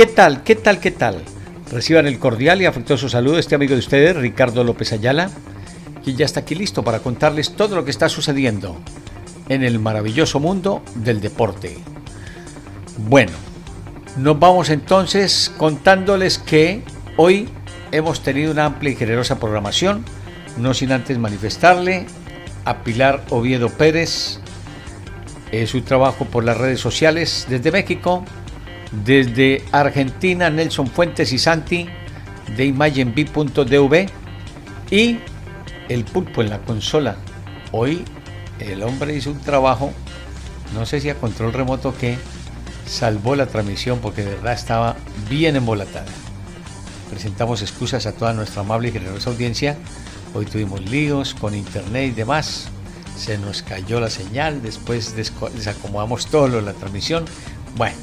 ¿Qué tal, qué tal, qué tal? Reciban el cordial y afectuoso saludo de este amigo de ustedes, Ricardo López Ayala, quien ya está aquí listo para contarles todo lo que está sucediendo en el maravilloso mundo del deporte. Bueno, nos vamos entonces contándoles que hoy hemos tenido una amplia y generosa programación, no sin antes manifestarle a Pilar Oviedo Pérez eh, su trabajo por las redes sociales desde México, desde Argentina, Nelson Fuentes y Santi de imagenb.dv y el pulpo en la consola. Hoy el hombre hizo un trabajo, no sé si a control remoto que salvó la transmisión porque de verdad estaba bien embolatada. Presentamos excusas a toda nuestra amable y generosa audiencia. Hoy tuvimos líos con internet y demás. Se nos cayó la señal, después desacomodamos todo lo de la transmisión. Bueno,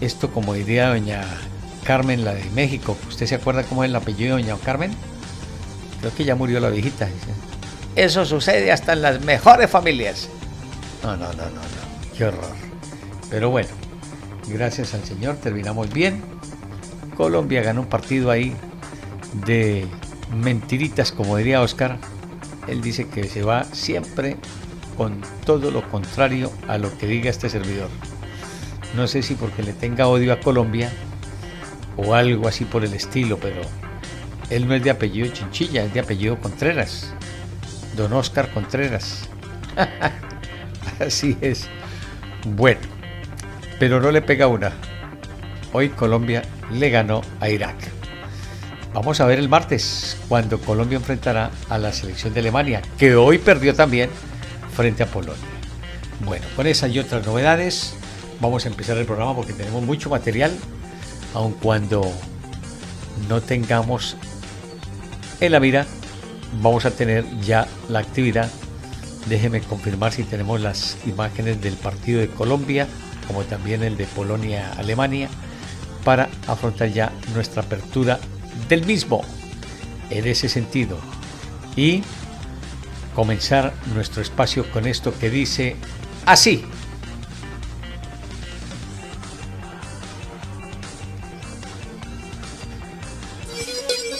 esto como diría doña Carmen, la de México. ¿Usted se acuerda cómo es el apellido de doña Carmen? Creo que ya murió la viejita. Eso sucede hasta en las mejores familias. No, no, no, no, no. Qué horror. Pero bueno, gracias al Señor terminamos bien. Colombia ganó un partido ahí de mentiritas, como diría Oscar. Él dice que se va siempre con todo lo contrario a lo que diga este servidor. No sé si porque le tenga odio a Colombia o algo así por el estilo, pero él no es de apellido Chinchilla, es de apellido Contreras. Don Oscar Contreras. así es. Bueno, pero no le pega una. Hoy Colombia le ganó a Irak. Vamos a ver el martes, cuando Colombia enfrentará a la selección de Alemania, que hoy perdió también frente a Polonia. Bueno, con esas y otras novedades, vamos a empezar el programa porque tenemos mucho material, aun cuando no tengamos en la mira, vamos a tener ya la actividad. Déjeme confirmar si tenemos las imágenes del partido de Colombia, como también el de Polonia-Alemania, para afrontar ya nuestra apertura del mismo en ese sentido y comenzar nuestro espacio con esto que dice así.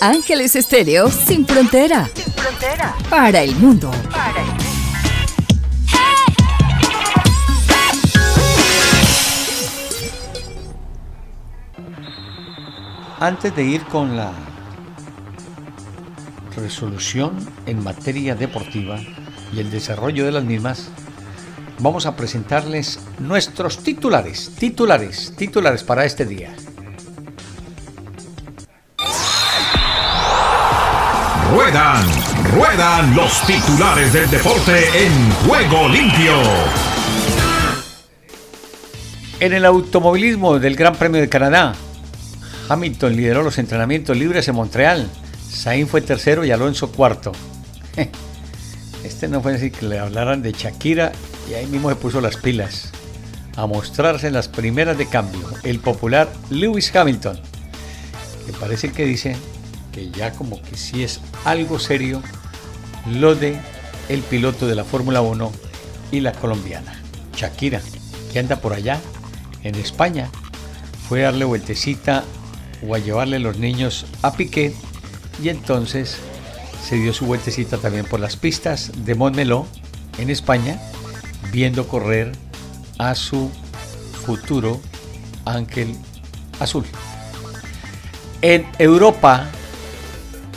Ángeles Estéreo sin frontera. Sin frontera. Para el mundo. Para el mundo. Antes de ir con la resolución en materia deportiva y el desarrollo de las mismas, vamos a presentarles nuestros titulares, titulares, titulares para este día. Ruedan, ruedan los titulares del deporte en juego limpio. En el automovilismo del Gran Premio de Canadá, Hamilton lideró los entrenamientos libres en Montreal. Sainz fue tercero y Alonso cuarto. Este no fue así que le hablaran de Shakira y ahí mismo se puso las pilas a mostrarse en las primeras de cambio. El popular Lewis Hamilton, que parece que dice que ya como que sí es algo serio lo de el piloto de la Fórmula 1 y la colombiana, Shakira, que anda por allá en España. Fue a darle vueltecita o a llevarle los niños a Piqué y entonces se dio su vueltecita también por las pistas de Montmeló en España, viendo correr a su futuro ángel azul. En Europa,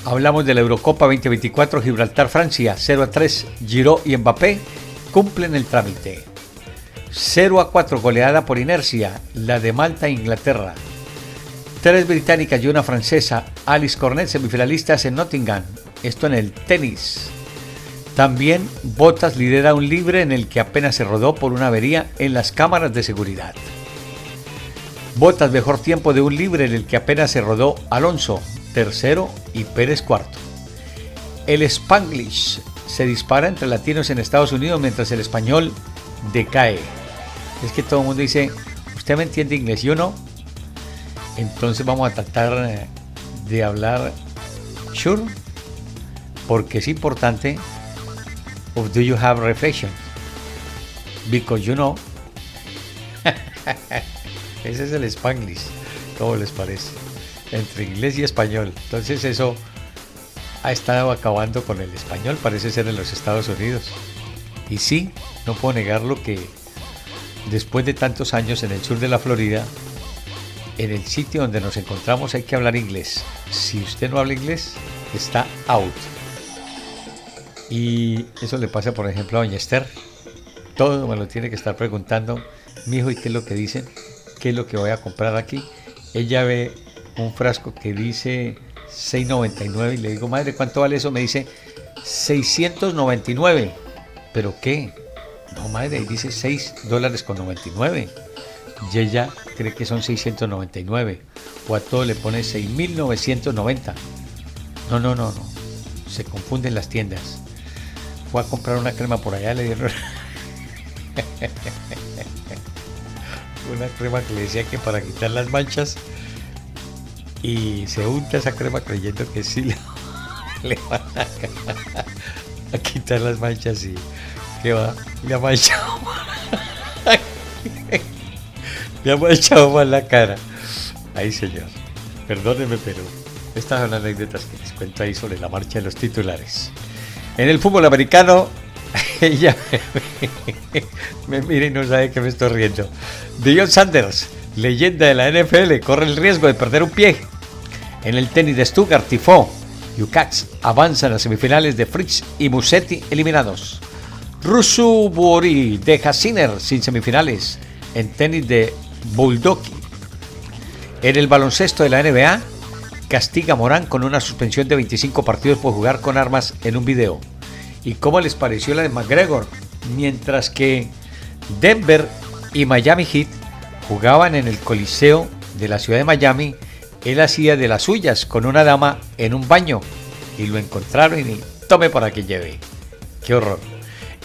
Hablamos de la Eurocopa 2024 Gibraltar Francia 0 a 3 Giro y Mbappé cumplen el trámite. 0 a 4 goleada por inercia la de Malta e Inglaterra. Tres británicas y una francesa, Alice Cornet, semifinalistas en Nottingham, esto en el tenis. También Bottas lidera un libre en el que apenas se rodó por una avería en las cámaras de seguridad. Botas mejor tiempo de un libre en el que apenas se rodó Alonso, tercero, y Pérez cuarto. El Spanglish se dispara entre latinos en Estados Unidos mientras el español decae. Es que todo el mundo dice, ¿usted me entiende inglés? Yo no. Entonces vamos a tratar eh, de hablar sure porque es importante of do you have reflection because you know ese es el spanglish ¿cómo les parece? Entre inglés y español entonces eso ha estado acabando con el español parece ser en los Estados Unidos y sí, no puedo negarlo que después de tantos años en el sur de la Florida en el sitio donde nos encontramos hay que hablar inglés. Si usted no habla inglés, está out. Y eso le pasa, por ejemplo, a Doña Esther. Todo me lo tiene que estar preguntando. Mi hijo, ¿y qué es lo que dicen? ¿Qué es lo que voy a comprar aquí? Ella ve un frasco que dice 6.99 y le digo, madre, ¿cuánto vale eso? Me dice 699. ¿Pero qué? No, madre, dice 6 dólares con 99 y ella cree que son 699 o a todo le pone 6990. No, no, no, no. Se confunden las tiendas. Fue a comprar una crema por allá, le dieron una crema que le decía que para quitar las manchas y se unta esa crema creyendo que sí le, van a, quitar las manchas y que va, le ha manchado. Me ha echado mal la cara. Ay, señor. Perdóneme, pero estas son anécdotas que les cuento ahí sobre la marcha de los titulares. En el fútbol americano, ella me, mira y no sabe que me estoy riendo. Dion Sanders, leyenda de la NFL, corre el riesgo de perder un pie. En el tenis de Stuttgart, Tifo, Yukax avanzan a las semifinales de Fritz y Musetti eliminados. Rusu Buori deja Sinner sin semifinales. En tenis de Bulldog. En el baloncesto de la NBA, castiga Morán con una suspensión de 25 partidos por jugar con armas en un video. ¿Y cómo les pareció la de McGregor? Mientras que Denver y Miami Heat jugaban en el Coliseo de la ciudad de Miami, él hacía de las suyas con una dama en un baño y lo encontraron y tome para que lleve. ¡Qué horror!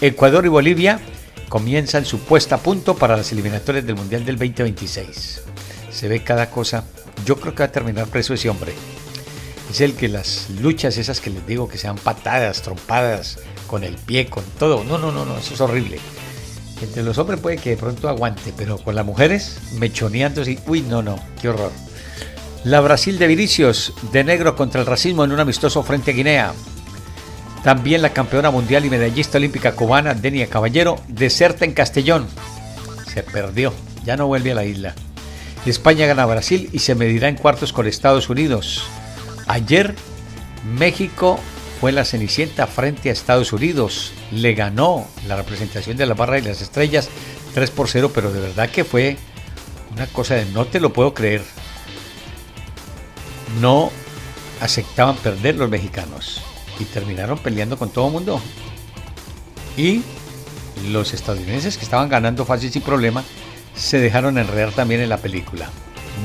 Ecuador y Bolivia comienzan su puesta a punto para las eliminatorias del Mundial del 2026. Se ve cada cosa. Yo creo que va a terminar preso ese hombre. Es el que las luchas esas que les digo que sean patadas, trompadas, con el pie, con todo. No, no, no, no, eso es horrible. Entre los hombres puede que de pronto aguante, pero con las mujeres mechoneando así. Uy, no, no, qué horror. La Brasil de Vinicius, de negro contra el racismo en un amistoso frente a Guinea. También la campeona mundial y medallista olímpica cubana Denia Caballero deserta en Castellón. Se perdió, ya no vuelve a la isla. España gana a Brasil y se medirá en cuartos con Estados Unidos. Ayer México fue la cenicienta frente a Estados Unidos. Le ganó la representación de la barra y las estrellas 3 por 0, pero de verdad que fue una cosa de no te lo puedo creer. No aceptaban perder los mexicanos y terminaron peleando con todo el mundo. Y los estadounidenses que estaban ganando fácil sin problema se dejaron enredar también en la película.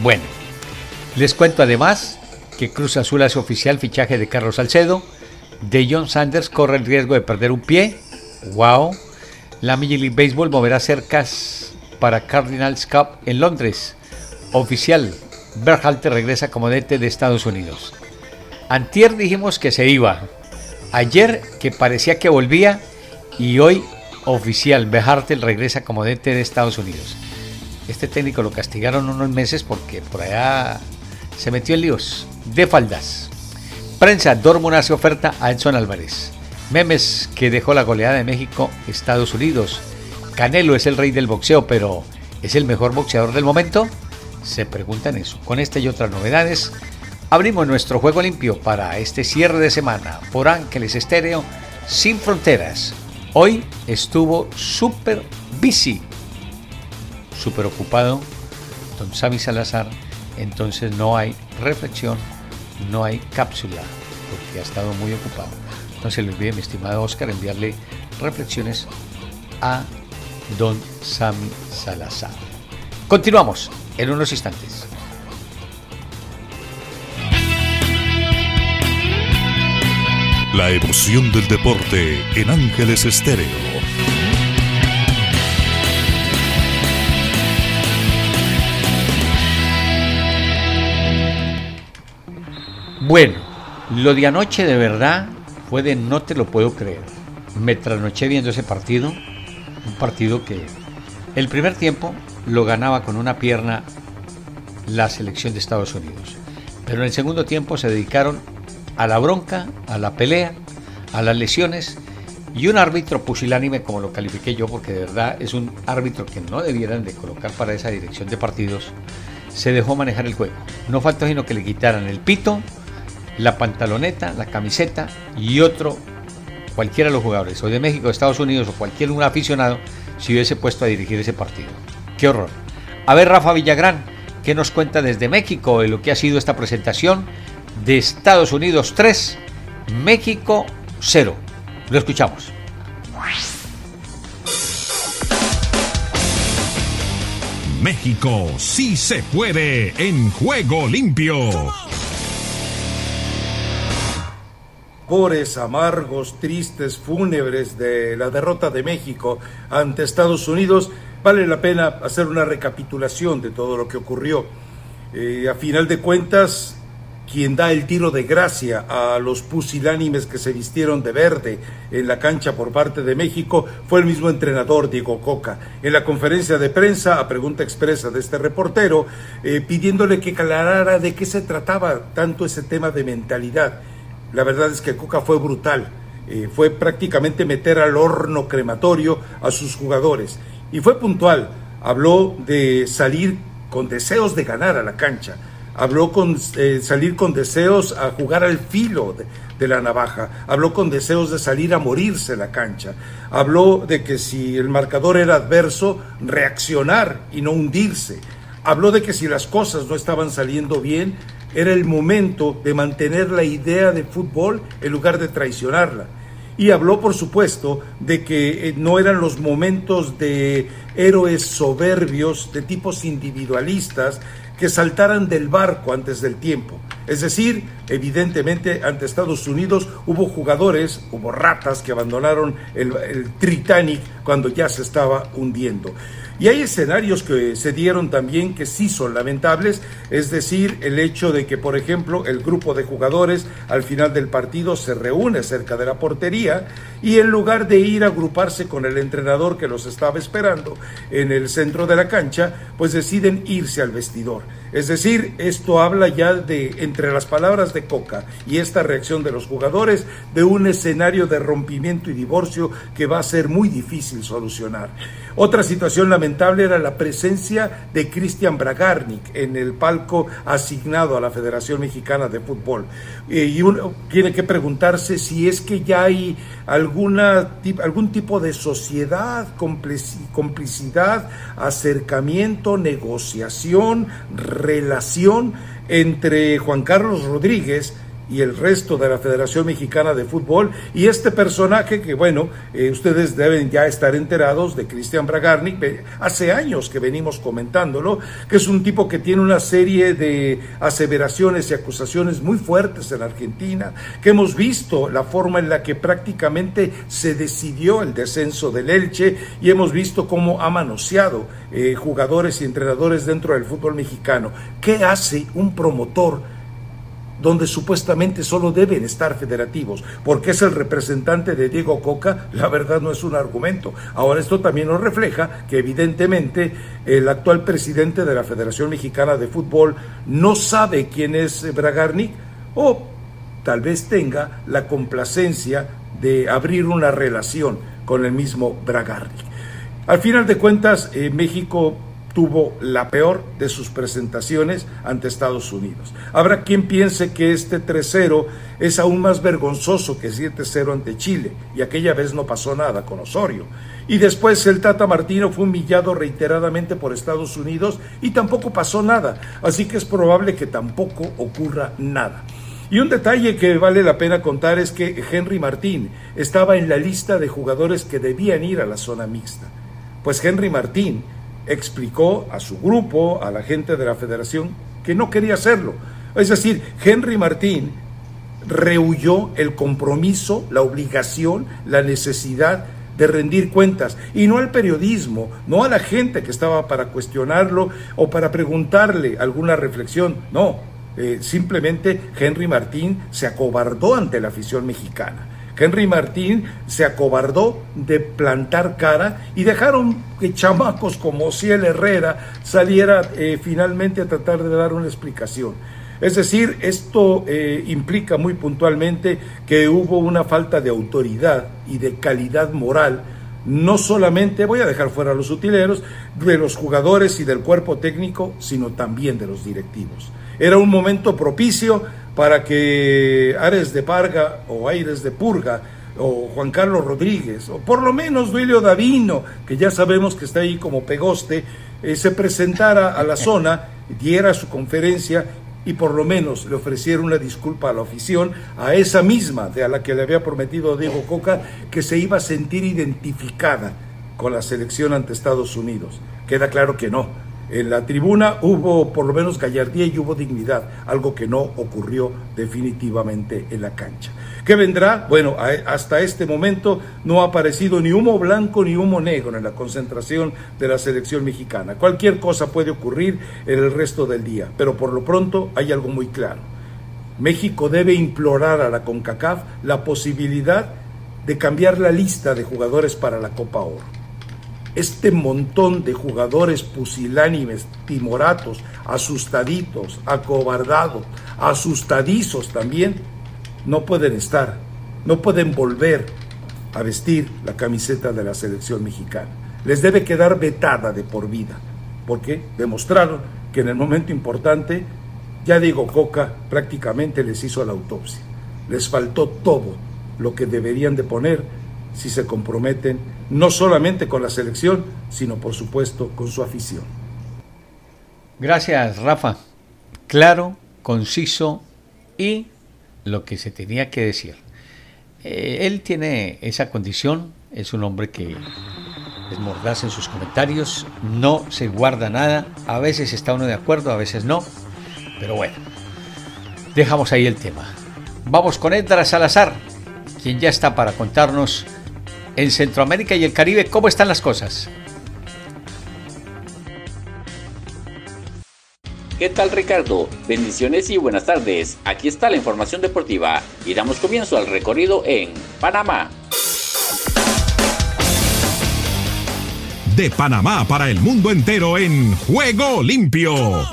Bueno, les cuento además que Cruz Azul hace oficial fichaje de Carlos Salcedo, de John Sanders corre el riesgo de perder un pie, wow, la Major League Baseball moverá cercas para Cardinals Cup en Londres, oficial, Berhalter regresa como DT de Estados Unidos. Antier dijimos que se iba, Ayer que parecía que volvía y hoy oficial, Behartel regresa como DT de Estados Unidos. Este técnico lo castigaron unos meses porque por allá se metió en líos de faldas. Prensa, Dortmund hace oferta a Edson Álvarez. Memes que dejó la goleada de México, Estados Unidos. Canelo es el rey del boxeo, pero ¿es el mejor boxeador del momento? Se preguntan eso. Con esta y otras novedades, Abrimos nuestro juego limpio para este cierre de semana por Ángeles Estéreo sin fronteras. Hoy estuvo súper busy, súper ocupado don Sami Salazar, entonces no hay reflexión, no hay cápsula, porque ha estado muy ocupado. Entonces le olvide, mi estimado Oscar, enviarle reflexiones a don Sami Salazar. Continuamos en unos instantes. La emoción del deporte en Ángeles Estéreo. Bueno, lo de anoche de verdad fue de no te lo puedo creer. Me trasnoché viendo ese partido, un partido que el primer tiempo lo ganaba con una pierna la selección de Estados Unidos. Pero en el segundo tiempo se dedicaron a la bronca, a la pelea, a las lesiones y un árbitro pusilánime como lo califiqué yo porque de verdad es un árbitro que no debieran de colocar para esa dirección de partidos, se dejó manejar el juego. No faltó sino que le quitaran el pito, la pantaloneta, la camiseta y otro, cualquiera de los jugadores, o de México, de Estados Unidos o cualquier un aficionado, si hubiese puesto a dirigir ese partido. Qué horror. A ver, Rafa Villagrán, ¿qué nos cuenta desde México de lo que ha sido esta presentación de Estados Unidos 3, México 0? Lo escuchamos. México sí se puede en juego limpio. Amargos, tristes, fúnebres de la derrota de México ante Estados Unidos, vale la pena hacer una recapitulación de todo lo que ocurrió. Eh, a final de cuentas, quien da el tiro de gracia a los pusilánimes que se vistieron de verde en la cancha por parte de México fue el mismo entrenador Diego Coca. En la conferencia de prensa, a pregunta expresa de este reportero, eh, pidiéndole que aclarara de qué se trataba tanto ese tema de mentalidad. La verdad es que Coca fue brutal. Eh, fue prácticamente meter al horno crematorio a sus jugadores. Y fue puntual. Habló de salir con deseos de ganar a la cancha habló con eh, salir con deseos a jugar al filo de, la navaja, habló con deseos de salir a morirse la cancha, habló de que si el marcador era adverso, reaccionar y no hundirse, habló de que si las cosas no estaban saliendo bien, era el momento de mantener la idea de fútbol en lugar de traicionarla. Y habló, por supuesto, de que eh, no eran los momentos de héroes soberbios, de tipos individualistas, que saltaran del barco antes del tiempo. Es decir, evidentemente ante Estados Unidos hubo jugadores, hubo ratas que abandonaron el, el Titanic cuando ya se estaba hundiendo. Y hay escenarios que se dieron también que sí son lamentables, es decir, el hecho de que, por ejemplo, el grupo de jugadores al final del partido se reúne cerca de la portería y en lugar de ir a agruparse con el entrenador que los estaba esperando en el centro de la cancha, pues deciden irse al vestidor. Es decir, esto habla ya de, entre las palabras de Coca y esta reacción de los jugadores, de un escenario de rompimiento y divorcio que va a ser muy difícil solucionar. Otra situación lamentable era la presencia de Cristian Bragarnik en el palco asignado a la Federación Mexicana de Fútbol. Eh, y uno tiene que preguntarse si es que ya hay alguna, algún tipo de sociedad, complicidad, acercamiento, negociación, relación entre Juan Carlos Rodríguez, y el resto de la Federación Mexicana de Fútbol y este personaje que bueno, eh, ustedes deben ya estar enterados de Cristian Bragarnik, hace años que venimos comentándolo, que es un tipo que tiene una serie de aseveraciones y acusaciones muy fuertes en Argentina, que hemos visto la forma en la que prácticamente se decidió el descenso del Elche y hemos visto cómo ha manoseado eh, jugadores y entrenadores dentro del fútbol mexicano. ¿Qué hace un promotor? Donde supuestamente solo deben estar federativos, porque es el representante de Diego Coca, la verdad no es un argumento. Ahora esto también nos refleja que evidentemente el actual presidente de la Federación Mexicana de Fútbol no sabe quién es Bragarnik o tal vez tenga la complacencia de abrir una relación con el mismo Bragarnik. Al final de cuentas, eh, México tuvo la peor de sus presentaciones ante Estados Unidos. Habrá quien piense que este 3-0 es aún más vergonzoso que 7-0 ante Chile, y aquella vez no pasó nada con Osorio. Y después el Tata Martino fue humillado reiteradamente por Estados Unidos y tampoco pasó nada, así que es probable que tampoco ocurra nada. Y un detalle que vale la pena contar es que Henry Martín estaba en la lista de jugadores que debían ir a la zona mixta. Pues Henry Martín explicó a su grupo, a la gente de la federación, que no quería hacerlo. Es decir, Henry Martín rehuyó el compromiso, la obligación, la necesidad de rendir cuentas y no al periodismo, no a la gente que estaba para cuestionarlo o para preguntarle alguna reflexión, no, eh, simplemente Henry Martín se acobardó ante la afición mexicana. Henry Martín se acobardó de plantar cara y dejaron que chamacos como Ciel Herrera saliera eh, finalmente a tratar de dar una explicación. Es decir, esto eh, implica muy puntualmente que hubo una falta de autoridad y de calidad moral, no solamente, voy a dejar fuera a los utileros, de los jugadores y del cuerpo técnico, sino también de los directivos. Era un momento propicio para que Ares de Parga o Aires de Purga o Juan Carlos Rodríguez, o por lo menos Duilio Davino, que ya sabemos que está ahí como pegoste, eh, se presentara a la zona, diera su conferencia y por lo menos le ofreciera una disculpa a la afición, a esa misma de a la que le había prometido Diego Coca, que se iba a sentir identificada con la selección ante Estados Unidos. Queda claro que no, en la tribuna hubo por lo menos gallardía y hubo dignidad, algo que no ocurrió definitivamente en la cancha. ¿Qué vendrá? Bueno, hasta este momento no ha aparecido ni humo blanco ni humo negro en la concentración de la selección mexicana. Cualquier cosa puede ocurrir en el resto del día, pero por lo pronto hay algo muy claro. México debe implorar a la CONCACAF la posibilidad de cambiar la lista de jugadores para la Copa Oro este montón de jugadores pusilánimes, timoratos, asustaditos, acobardados, asustadizos también, no pueden estar, no pueden volver a vestir la camiseta de la selección mexicana. Les debe quedar vetada de por vida, porque demostraron que en el momento importante, ya digo, Coca prácticamente les hizo la autopsia. Les faltó todo lo que deberían de poner si se comprometen no solamente con la selección, sino por supuesto con su afición. Gracias, Rafa. Claro, conciso y lo que se tenía que decir. Eh, él tiene esa condición, es un hombre que es mordaz en sus comentarios, no se guarda nada, a veces está uno de acuerdo, a veces no, pero bueno, dejamos ahí el tema. Vamos con Edra Salazar, quien ya está para contarnos en Centroamérica y el Caribe, ¿cómo están las cosas? ¿Qué tal Ricardo? Bendiciones y buenas tardes. Aquí está la información deportiva y damos comienzo al recorrido en Panamá. De Panamá para el mundo entero en Juego Limpio.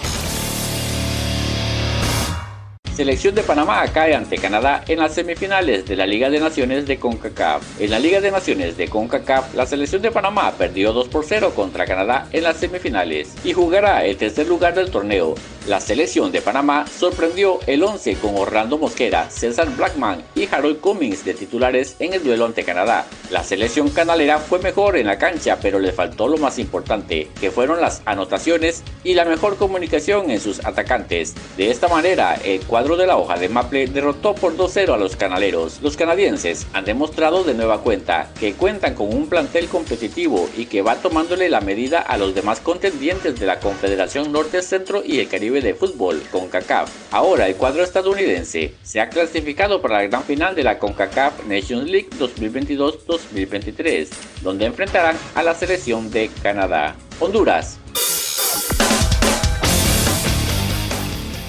Selección de Panamá cae ante Canadá en las semifinales de la Liga de Naciones de CONCACAF. En la Liga de Naciones de CONCACAF, la selección de Panamá perdió 2 por 0 contra Canadá en las semifinales y jugará el tercer lugar del torneo. La selección de Panamá sorprendió el 11 con Orlando Mosquera, César Blackman y Harold Cummings de titulares en el duelo ante Canadá. La selección canalera fue mejor en la cancha, pero le faltó lo más importante, que fueron las anotaciones y la mejor comunicación en sus atacantes. De esta manera, el cuadro de la hoja de Maple derrotó por 2-0 a los canaleros. Los canadienses han demostrado de nueva cuenta que cuentan con un plantel competitivo y que va tomándole la medida a los demás contendientes de la Confederación Norte, Centro y el Caribe de Fútbol, CONCACAF. Ahora el cuadro estadounidense se ha clasificado para la gran final de la CONCACAF Nations League 2022-2023, donde enfrentarán a la selección de Canadá. Honduras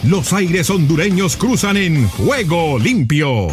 Los aires hondureños cruzan en Juego Limpio.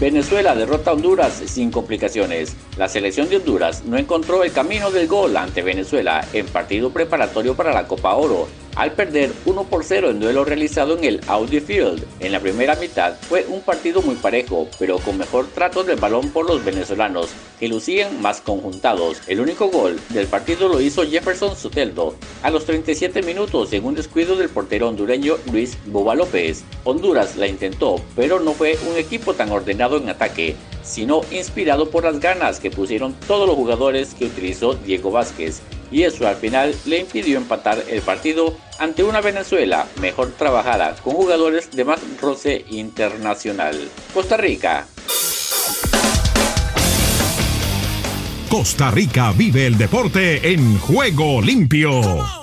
Venezuela derrota a Honduras sin complicaciones. La selección de Honduras no encontró el camino del gol ante Venezuela en partido preparatorio para la Copa Oro al perder 1 por 0 en duelo realizado en el Audi Field. En la primera mitad fue un partido muy parejo, pero con mejor trato del balón por los venezolanos, que lucían más conjuntados. El único gol del partido lo hizo Jefferson Soteldo a los 37 minutos en un descuido del portero hondureño Luis Boba López. Honduras la intentó, pero no fue un equipo tan ordenado en ataque sino inspirado por las ganas que pusieron todos los jugadores que utilizó Diego Vázquez y eso al final le impidió empatar el partido ante una Venezuela mejor trabajada con jugadores de más roce internacional. Costa Rica Costa Rica vive el deporte en juego limpio.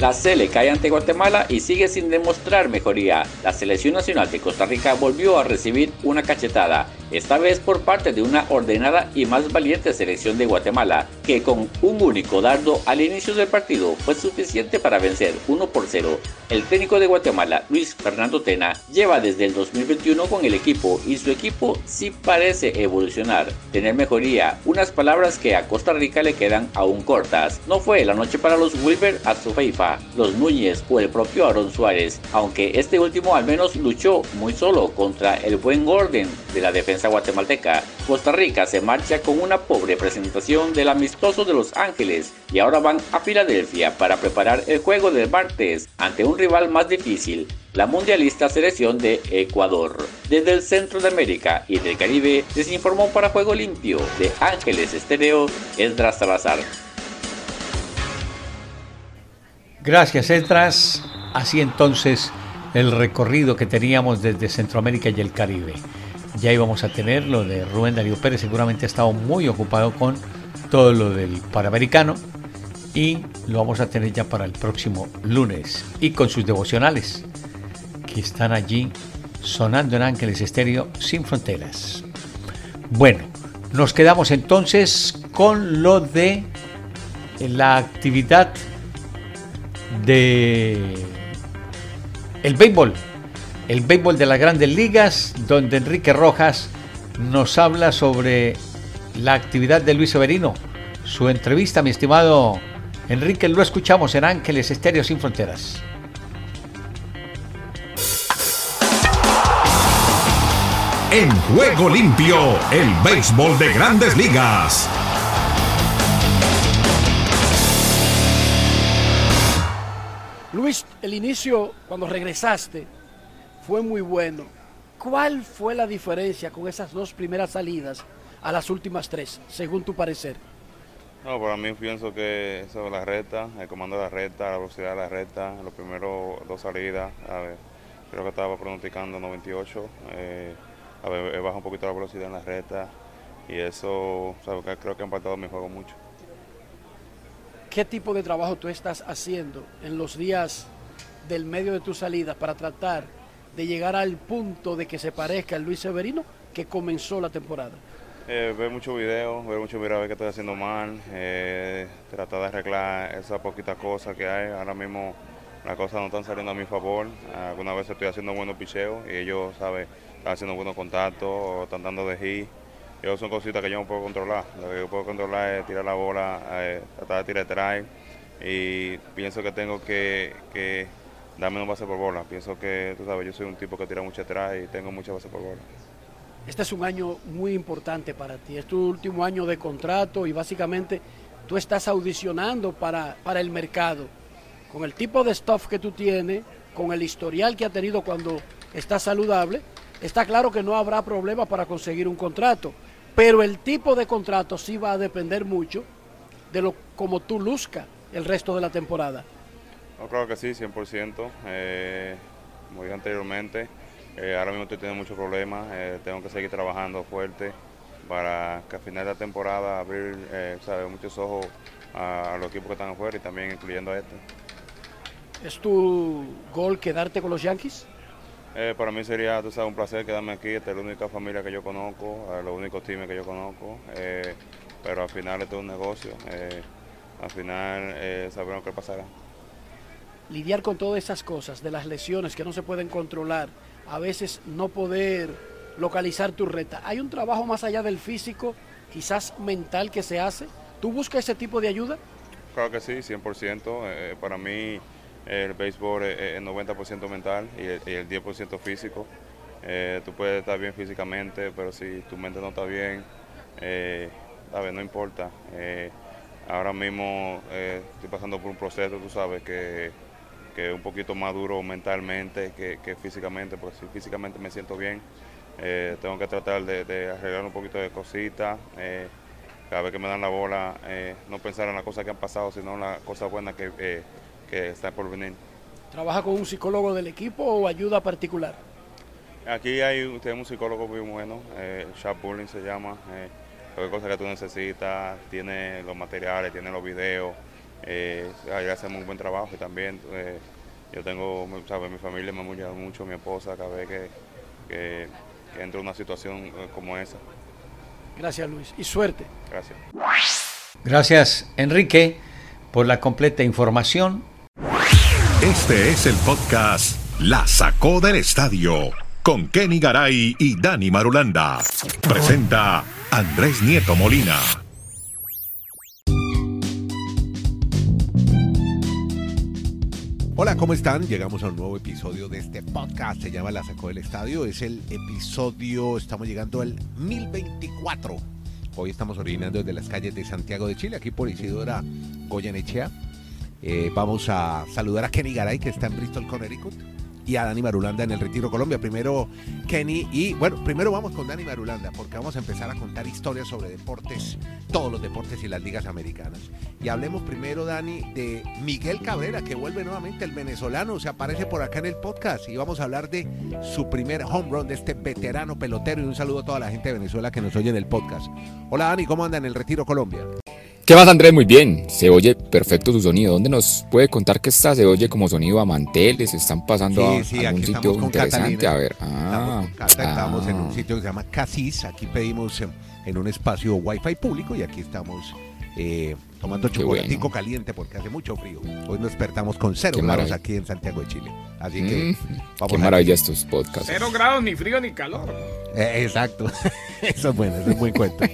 La Sele cae ante Guatemala y sigue sin demostrar mejoría. La selección nacional de Costa Rica volvió a recibir una cachetada esta vez por parte de una ordenada y más valiente selección de Guatemala, que con un único dardo al inicio del partido fue suficiente para vencer 1 por 0. El técnico de Guatemala, Luis Fernando Tena, lleva desde el 2021 con el equipo y su equipo sí parece evolucionar, tener mejoría, unas palabras que a Costa Rica le quedan aún cortas. No fue la noche para los Wilber Azufeifa, los Núñez o el propio Aaron Suárez, aunque este último al menos luchó muy solo contra el buen orden de la defensa guatemalteca, Costa Rica se marcha con una pobre presentación del amistoso de Los Ángeles y ahora van a Filadelfia para preparar el juego del martes ante un rival más difícil, la mundialista selección de Ecuador. Desde el centro de América y del Caribe les informó para Juego Limpio de Ángeles Estéreo Esdras Salazar. Gracias, Esdras. Así entonces el recorrido que teníamos desde Centroamérica y el Caribe ya íbamos a tener lo de Rubén Darío Pérez, seguramente ha estado muy ocupado con todo lo del Panamericano y lo vamos a tener ya para el próximo lunes y con sus devocionales que están allí sonando en Ángeles Estéreo sin fronteras. Bueno, nos quedamos entonces con lo de la actividad de el béisbol el béisbol de las grandes ligas, donde Enrique Rojas nos habla sobre la actividad de Luis Severino. Su entrevista, mi estimado Enrique, lo escuchamos en Ángeles Estéreo Sin Fronteras. En juego limpio, el béisbol de grandes ligas. Luis, el inicio, cuando regresaste, fue muy bueno. ¿Cuál fue la diferencia con esas dos primeras salidas a las últimas tres, según tu parecer? No, para mí pienso que eso es la recta, el comando de la recta, la velocidad de la recta, los primeros dos salidas, a ver, creo que estaba pronosticando 98, eh, a ver, he bajado un poquito la velocidad en la recta y eso creo que ha impactado mi juego mucho. ¿Qué tipo de trabajo tú estás haciendo en los días del medio de tus salidas para tratar de llegar al punto de que se parezca al Luis Severino que comenzó la temporada? Eh, ver muchos videos, ver muchos videos, ver qué estoy haciendo mal, eh, tratar de arreglar esas poquitas cosas que hay. Ahora mismo las cosas no están saliendo a mi favor. Algunas veces estoy haciendo buenos picheos y ellos, ¿sabes? Están haciendo buenos contactos o están dando de hit. Ellos son cositas que yo no puedo controlar. Lo que yo puedo controlar es tirar la bola, eh, tratar de tirar drive y pienso que tengo que, que dame un base por bola. Pienso que, tú sabes, yo soy un tipo que tira mucho atrás y tengo mucha base por bola. Este es un año muy importante para ti. Es tu último año de contrato y básicamente tú estás audicionando para, para el mercado. Con el tipo de stuff que tú tienes, con el historial que ha tenido cuando está saludable, está claro que no habrá problema para conseguir un contrato. Pero el tipo de contrato sí va a depender mucho de lo como tú luzca el resto de la temporada. No, claro que sí, 100%. Eh, como dije anteriormente, eh, ahora mismo estoy teniendo muchos problemas. Eh, tengo que seguir trabajando fuerte para que a final de la temporada abrir muchos ojos a, los equipos que están afuera y también incluyendo a este. ¿Es tu gol quedarte con los Yankees? para mí sería tú sabes, un placer quedarme aquí. Esta es la única familia que yo conozco, los únicos times que yo conozco. pero al final esto es un negocio. al final sabremos qué pasará lidiar con todas esas cosas, de las lesiones que no se pueden controlar, a veces no poder localizar tu reta. ¿Hay un trabajo más allá del físico, quizás mental que se hace? ¿Tú buscas ese tipo de ayuda? Claro que sí, 100%. Eh, para mí el béisbol es, 90% mental y el, 10% físico. Eh, tú puedes estar bien físicamente, pero si tu mente no está bien, eh, no importa. Eh, ahora mismo estoy pasando por un proceso, tú sabes, que que un poquito más duro mentalmente que, físicamente, porque si físicamente me siento bien, eh, tengo que tratar de, arreglar un poquito de cositas. Eh, cada vez que me dan la bola, eh, no pensar en las cosas que han pasado, sino en las cosas buenas que, que están por venir. ¿Trabaja con un psicólogo del equipo o ayuda particular? Aquí hay tenemos un psicólogo muy bueno, eh, Sharp Bullying se llama. Cualquier cosa que tú necesitas, tiene los materiales, tiene los videos. Eh, ahí hacemos un buen trabajo y también eh, yo tengo, ¿sabes? mi familia me ha mucho, mi esposa cada vez que, que, que entro en una situación eh, como esa. Gracias Luis y suerte. Gracias. Gracias Enrique por la completa información. Este es el podcast La Sacó del Estadio con Kenny Garay y Dani Marulanda. Presenta Andrés Nieto Molina. Hola, ¿cómo están? Llegamos a un nuevo episodio de este podcast. Se llama La Sacó del Estadio. Es el episodio, estamos llegando al 1024. Hoy estamos originando desde las calles de Santiago de Chile, aquí por Isidora Goyenechea. Eh, vamos a saludar a Kenny Garay, que está en Bristol, Connecticut, y a Dani Marulanda en el Retiro Colombia. Primero Kenny y, bueno, primero vamos con Dani Marulanda, porque vamos a empezar a contar historias sobre deportes, todos los deportes y las ligas americanas. Y hablemos primero, Dani, de Miguel Cabrera, que vuelve nuevamente el venezolano, se aparece por acá en el podcast y vamos a hablar de su primer home run de este veterano pelotero y un saludo a toda la gente de Venezuela que nos oye en el podcast. Hola Dani, ¿cómo anda en el Retiro Colombia? ¿Qué más, Andrés? Muy bien. Se oye perfecto su sonido. ¿Dónde nos puede contar que está? Se oye como sonido a manteles. Están pasando a Sí, sí, algún aquí sitio interesante. Catalina. A ver. Ah, Estamos, Cata, estamos en un ah. sitio que se llama Casis. Aquí pedimos eh, en un espacio wifi público y aquí estamos eh, tomando Qué chocolatico bueno. caliente porque hace mucho frío. Hoy nos despertamos con cero Qué grados maravilla. aquí en Santiago de Chile. Así que Mm, vamos Qué a- maravilla estos podcasts. Cero grados, ni frío ni calor. Eh, exacto. Eso es bueno, eso es buen cuento.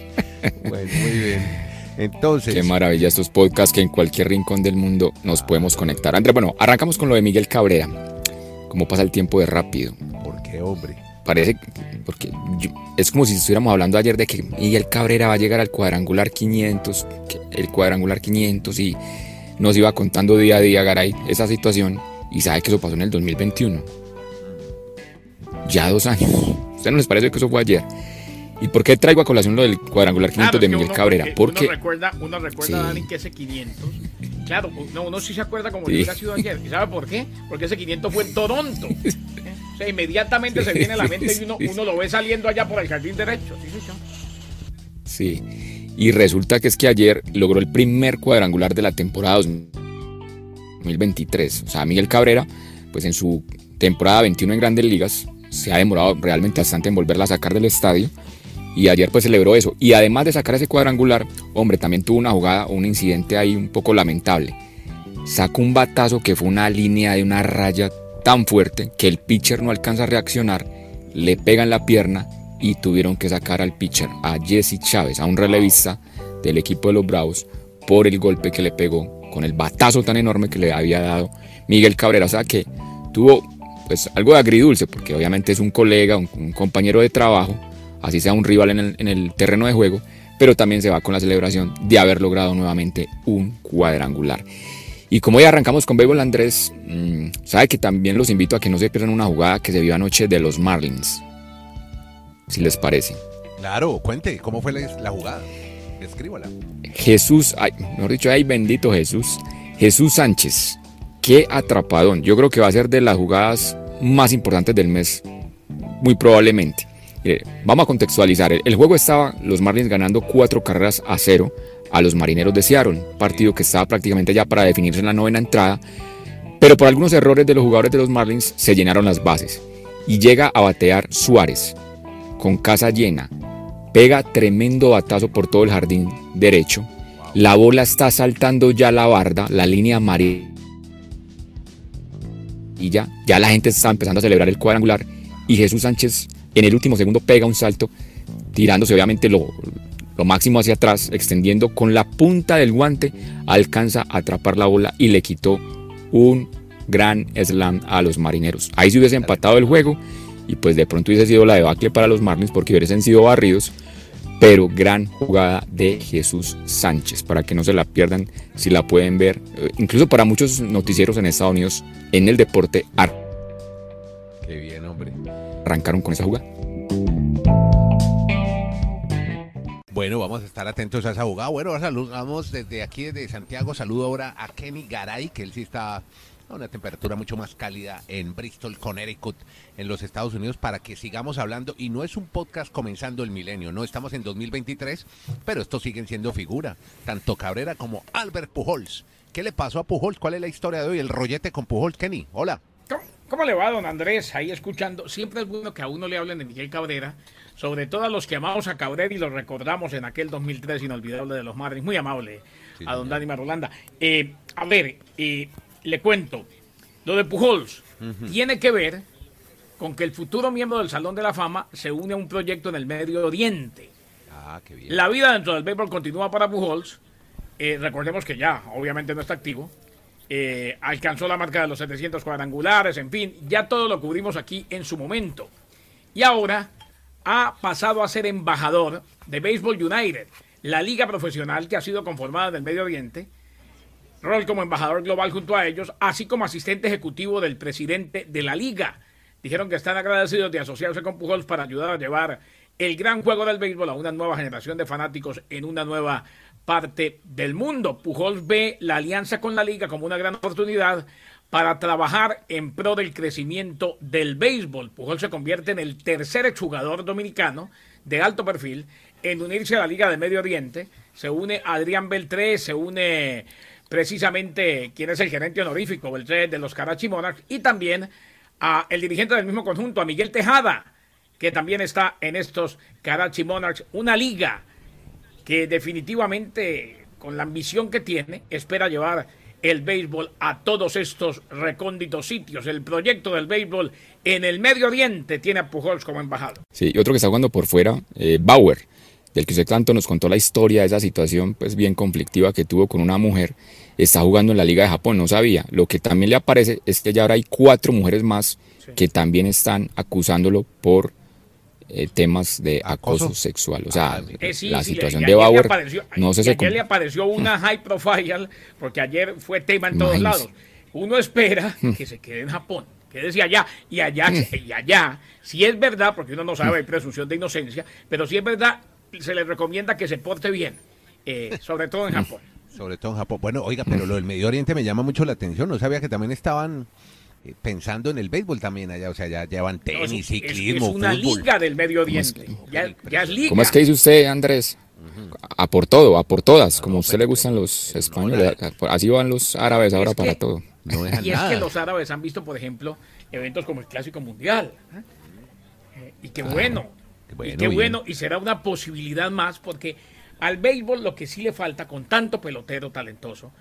bueno, muy bien. Entonces, Qué maravilla estos podcasts que en cualquier rincón del mundo nos podemos conectar. Andrés, bueno, arrancamos con lo de Miguel Cabrera. Cómo pasa el tiempo de rápido. ¿por qué, hombre? Parece, porque yo- es como si estuviéramos hablando ayer de que Miguel Cabrera va a llegar al cuadrangular 500, que el cuadrangular 500 y nos iba contando día a día, Garay, esa situación y sabe que eso pasó en el 2021. Ya dos años. ¿Usted no les parece que eso fue ayer? ¿Y por qué traigo a colación lo del cuadrangular 500 Claro, de Miguel uno- Cabrera? porque Porque uno recuerda, uno recuerda Sí. Dani, que ese 500. Claro, uno, uno sí se acuerda como Sí. si hubiera sido ayer. ¿Y sabe por qué? Porque ese 500 fue en Toronto. ¿eh? O sea, inmediatamente se viene a la mente y uno, uno lo ve saliendo allá por el jardín derecho. Sí. Y resulta que es que ayer logró el primer cuadrangular de la temporada 2023. O sea, Miguel Cabrera, pues en su temporada 21 en Grandes Ligas, se ha demorado realmente bastante en volverla a sacar del estadio. Y ayer pues celebró eso. Y además de sacar ese cuadrangular, hombre, también tuvo una jugada, un incidente ahí un poco lamentable. Sacó un batazo que fue una línea de una raya tan fuerte que el pitcher no alcanza a reaccionar, le pega en la pierna y tuvieron que sacar al pitcher, a Jesse Chávez, a un relevista del equipo de los Bravos, por el golpe que le pegó con el batazo tan enorme que le había dado Miguel Cabrera. O sea que tuvo pues algo de agridulce, porque obviamente es un colega, un compañero de trabajo, así sea un rival en el, en el terreno de juego, pero también se va con la celebración de haber logrado nuevamente un cuadrangular. Y como ya arrancamos con béisbol, Andrés, mm, sabe que también los invito a que no se pierdan una jugada que se vio anoche de los Marlins, si les parece. Claro, cuente, ¿cómo fue la, la jugada? Descríbala. Jesús, ay, mejor dicho, ay bendito Jesús, Jesús Sánchez, qué atrapadón. Yo creo que va a ser de las jugadas más importantes del mes, muy probablemente. Mire, vamos a contextualizar. El, juego estaba los Marlins ganando cuatro carreras a cero a los Marineros de Seattle, partido que estaba prácticamente ya para definirse en la novena entrada, pero por algunos errores de los jugadores de los Marlins se llenaron las bases y llega a batear Suárez con casa llena, pega tremendo batazo por todo el jardín derecho. La bola está saltando ya la barda, la línea amarilla. Y ya, ya la gente está empezando a celebrar el cuadrangular. Y Jesús Sánchez en el último segundo pega un salto, tirándose obviamente lo, lo máximo hacia atrás, extendiendo con la punta del guante, alcanza a atrapar la bola y le quitó un gran slam a los marineros. Ahí se hubiese empatado el juego y pues de pronto hubiese sido la debacle para los Marlins porque hubiesen sido barridos. Pero gran jugada de Jesús Sánchez, para que no se la pierdan si la pueden ver. Eh, Incluso para muchos noticieros en Estados Unidos, en el deporte, ar- Qué bien, hombre. Arrancaron con esa jugada. Bueno, vamos a estar atentos a esa jugada. Bueno, saludamos desde aquí, desde Santiago. Saludo ahora a Kenny Garay, que él sí está a una temperatura mucho más cálida en Bristol, Connecticut, en los Estados Unidos, para que sigamos hablando. Y no es un podcast comenzando el milenio, no estamos en 2023, pero estos siguen siendo figura, tanto Cabrera como Albert Pujols. ¿Qué le pasó a Pujols? ¿Cuál es la historia de hoy? El rollete con Pujols, Kenny. Hola. ¿Cómo, le va, don Andrés? Ahí escuchando. Siempre es bueno que a uno le hablen de Miguel Cabrera, sobre todo a los que amamos a Cabrera y lo recordamos en aquel 2003 inolvidable de los Marlins. Muy amable a don Dani Marolanda. Eh, a ver, eh, le cuento. Lo de Pujols tiene que ver con que el futuro miembro del Salón de la Fama se une a un proyecto en el Medio Oriente. Ah, qué bien. La vida dentro del béisbol continúa para Pujols. Eh, recordemos que ya, obviamente, no está activo. Eh, alcanzó la marca de los 700 cuadrangulares, en fin, ya todo lo cubrimos aquí en su momento. Y ahora ha pasado a ser embajador de Baseball United, la liga profesional que ha sido conformada del Medio Oriente, rol como embajador global junto a ellos, así como asistente ejecutivo del presidente de la liga. Dijeron que están agradecidos de asociarse con Pujols para ayudar a llevar el gran juego del béisbol a una nueva generación de fanáticos en una nueva parte del mundo. Pujols ve la alianza con la liga como una gran oportunidad para trabajar en pro del crecimiento del béisbol. Pujols se convierte en el tercer exjugador dominicano de alto perfil en unirse a la Liga de Medio Oriente. Se une Adrián Beltré, se une precisamente quien es el gerente honorífico Beltré de los Karachi Monarchs y también a el dirigente del mismo conjunto, a Miguel Tejada, que también está en estos Karachi Monarchs, una liga que definitivamente con la ambición que tiene espera llevar el béisbol a todos estos recónditos sitios. El proyecto del béisbol en el Medio Oriente tiene a Pujols como embajador. Sí, y otro que está jugando por fuera, eh, Bauer, del que usted tanto nos contó la historia de esa situación pues bien conflictiva que tuvo con una mujer, está jugando en la Liga de Japón, no sabía. Lo que también le aparece es que ya ahora hay cuatro mujeres más que también están acusándolo por eh, temas de acoso, sexual. O sea, Eh, sí, la sí, situación le- de Bauer apareció- no sé ayer le apareció una high profile, porque ayer fue tema en todos Imagínese. lados. Uno espera que se quede en Japón, quédese allá, y allá, y allá, si es verdad, porque uno no sabe, hay presunción de inocencia, pero si es verdad, se le recomienda que se porte bien, eh, sobre todo en Japón. Sobre todo en Japón. Bueno, oiga, pero lo del Medio Oriente me llama mucho la atención. No sabía que también estaban eh, pensando en el béisbol también allá. O sea, ya llevan tenis, es- es- ciclismo, es una fútbol. liga del Medio Oriente, ya, ya es liga. ¿Cómo es que dice usted, Andrés? A por todo, a por todas, como a usted le gustan los españoles, así van los árabes ahora Es para que- todo. y es que los árabes han visto, por ejemplo, eventos como el Clásico Mundial. ¿eh? Eh, y qué bueno. bueno, y qué bien. bueno. Y será una posibilidad más porque al béisbol lo que sí le falta con tanto pelotero talentoso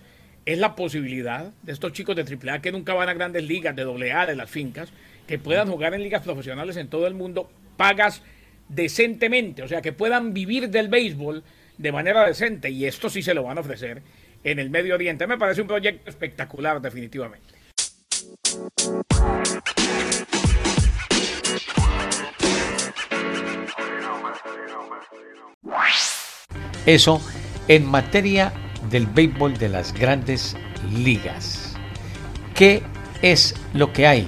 es la posibilidad de estos chicos de AAA que nunca van a grandes ligas, de AA, de las fincas, que puedan jugar en ligas profesionales en todo el mundo, pagas decentemente, o sea, que puedan vivir del béisbol de manera decente. Y esto sí se lo van a ofrecer en el Medio Oriente. Me parece un proyecto espectacular, definitivamente. Eso en materia del béisbol de las grandes ligas. ¿Qué es lo que hay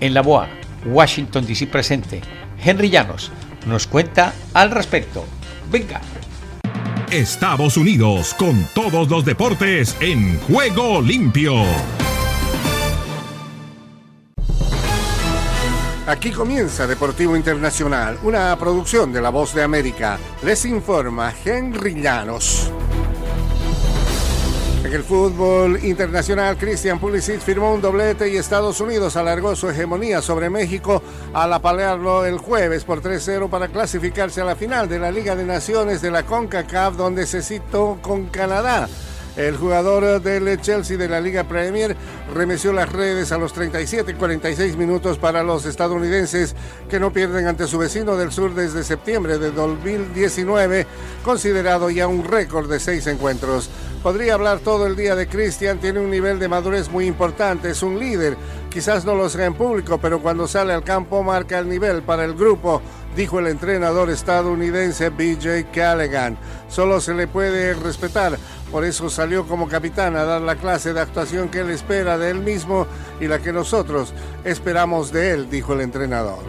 en la BOA, Washington DC presente? Henry Llanos nos cuenta al respecto. Venga. Estados Unidos con todos los deportes en juego limpio. Aquí comienza Deportivo Internacional, una producción de La Voz de América. Les informa Henry Llanos. El fútbol internacional, Christian Pulisic firmó un doblete y Estados Unidos alargó su hegemonía sobre México al apalearlo el jueves por 3-0 para clasificarse a la final de la Liga de Naciones de la CONCACAF, donde se citó con Canadá. El jugador del Chelsea de la Liga Premier remeció las redes a los 37 y 46 minutos para los estadounidenses que no pierden ante su vecino del sur desde septiembre de 2019, considerado ya un récord de seis encuentros. Podría hablar todo el día de Cristian, tiene un nivel de madurez muy importante, es un líder, quizás no lo sea en público, pero cuando sale al campo marca el nivel para el grupo, dijo el entrenador estadounidense BJ Callaghan. Solo se le puede respetar, por eso salió como capitán a dar la clase de actuación que él espera de él mismo y la que nosotros esperamos de él, dijo el entrenador.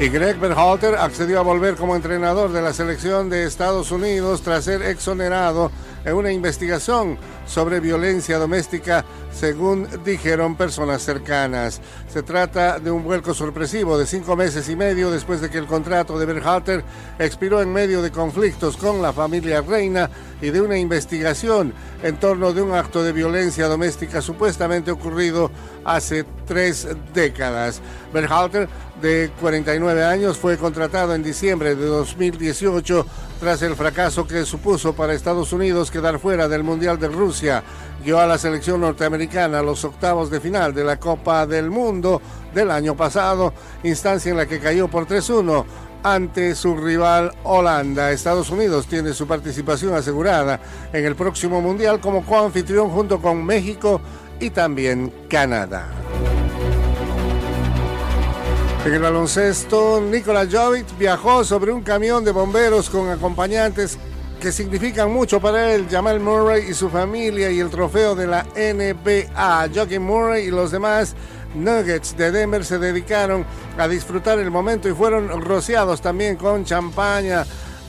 Y Greg Berhalter accedió a volver como entrenador de la selección de Estados Unidos tras ser exonerado en una investigación sobre violencia doméstica, según dijeron personas cercanas. Se trata de un vuelco sorpresivo de cinco meses y medio después de que el contrato de Berhalter expiró en medio de conflictos con la familia reina y de una investigación en torno de un acto de violencia doméstica supuestamente ocurrido hace tres décadas. Berhalter, de 49 años, fue contratado en diciembre de 2018 tras el fracaso que supuso para Estados Unidos quedar fuera del Mundial de Rusia. Guió a la selección norteamericana los octavos de final de la Copa del Mundo del año pasado, instancia en la que cayó por 3-1 ante su rival Holanda. Estados Unidos tiene su participación asegurada en el próximo Mundial como coanfitrión junto con México y también Canadá. En el baloncesto, Nikola Jovic viajó sobre un camión de bomberos con acompañantes que significan mucho para él, Jamal Murray y su familia y el trofeo de la NBA. Joaquin Murray y los demás Nuggets de Denver se dedicaron a disfrutar el momento y fueron rociados también con champaña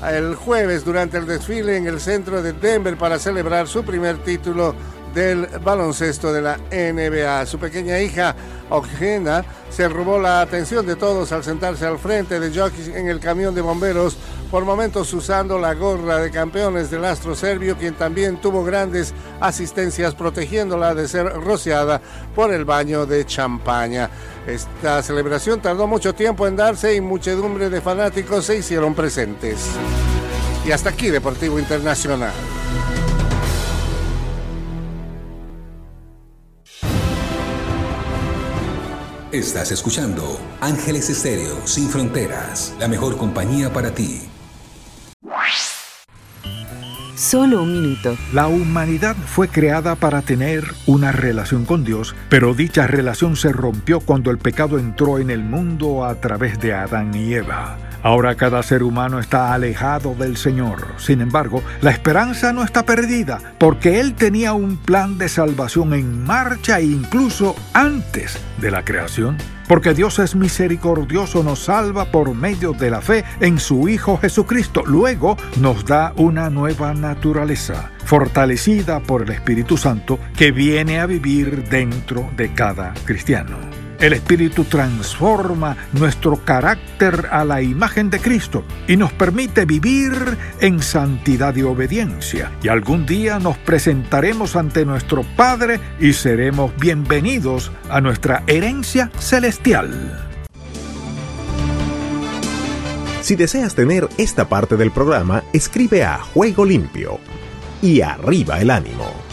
el jueves durante el desfile en el centro de Denver para celebrar su primer título del baloncesto de la NBA. Su pequeña hija, Ojena, se robó la atención de todos al sentarse al frente de Jokic en el camión de bomberos, por momentos usando la gorra de campeones del astro serbio, quien también tuvo grandes asistencias protegiéndola de ser rociada por el baño de champaña. Esta celebración tardó mucho tiempo en darse y muchedumbre de fanáticos se hicieron presentes. Y hasta aquí Deportivo Internacional. Estás escuchando Ángeles Estéreo Sin Fronteras, la mejor compañía para ti. Solo un minuto. La humanidad fue creada para tener una relación con Dios, pero dicha relación se rompió cuando el pecado entró en el mundo a través de Adán y Eva. Ahora cada ser humano está alejado del Señor. Sin embargo, la esperanza no está perdida, porque Él tenía un plan de salvación en marcha incluso antes de la creación. Porque Dios es misericordioso, nos salva por medio de la fe en su Hijo Jesucristo. Luego nos da una nueva naturaleza, fortalecida por el Espíritu Santo, que viene a vivir dentro de cada cristiano. El Espíritu transforma nuestro carácter a la imagen de Cristo y nos permite vivir en santidad y obediencia. Y algún día nos presentaremos ante nuestro Padre y seremos bienvenidos a nuestra herencia celestial. Si deseas tener esta parte del programa, escribe a Juego Limpio y arriba el ánimo.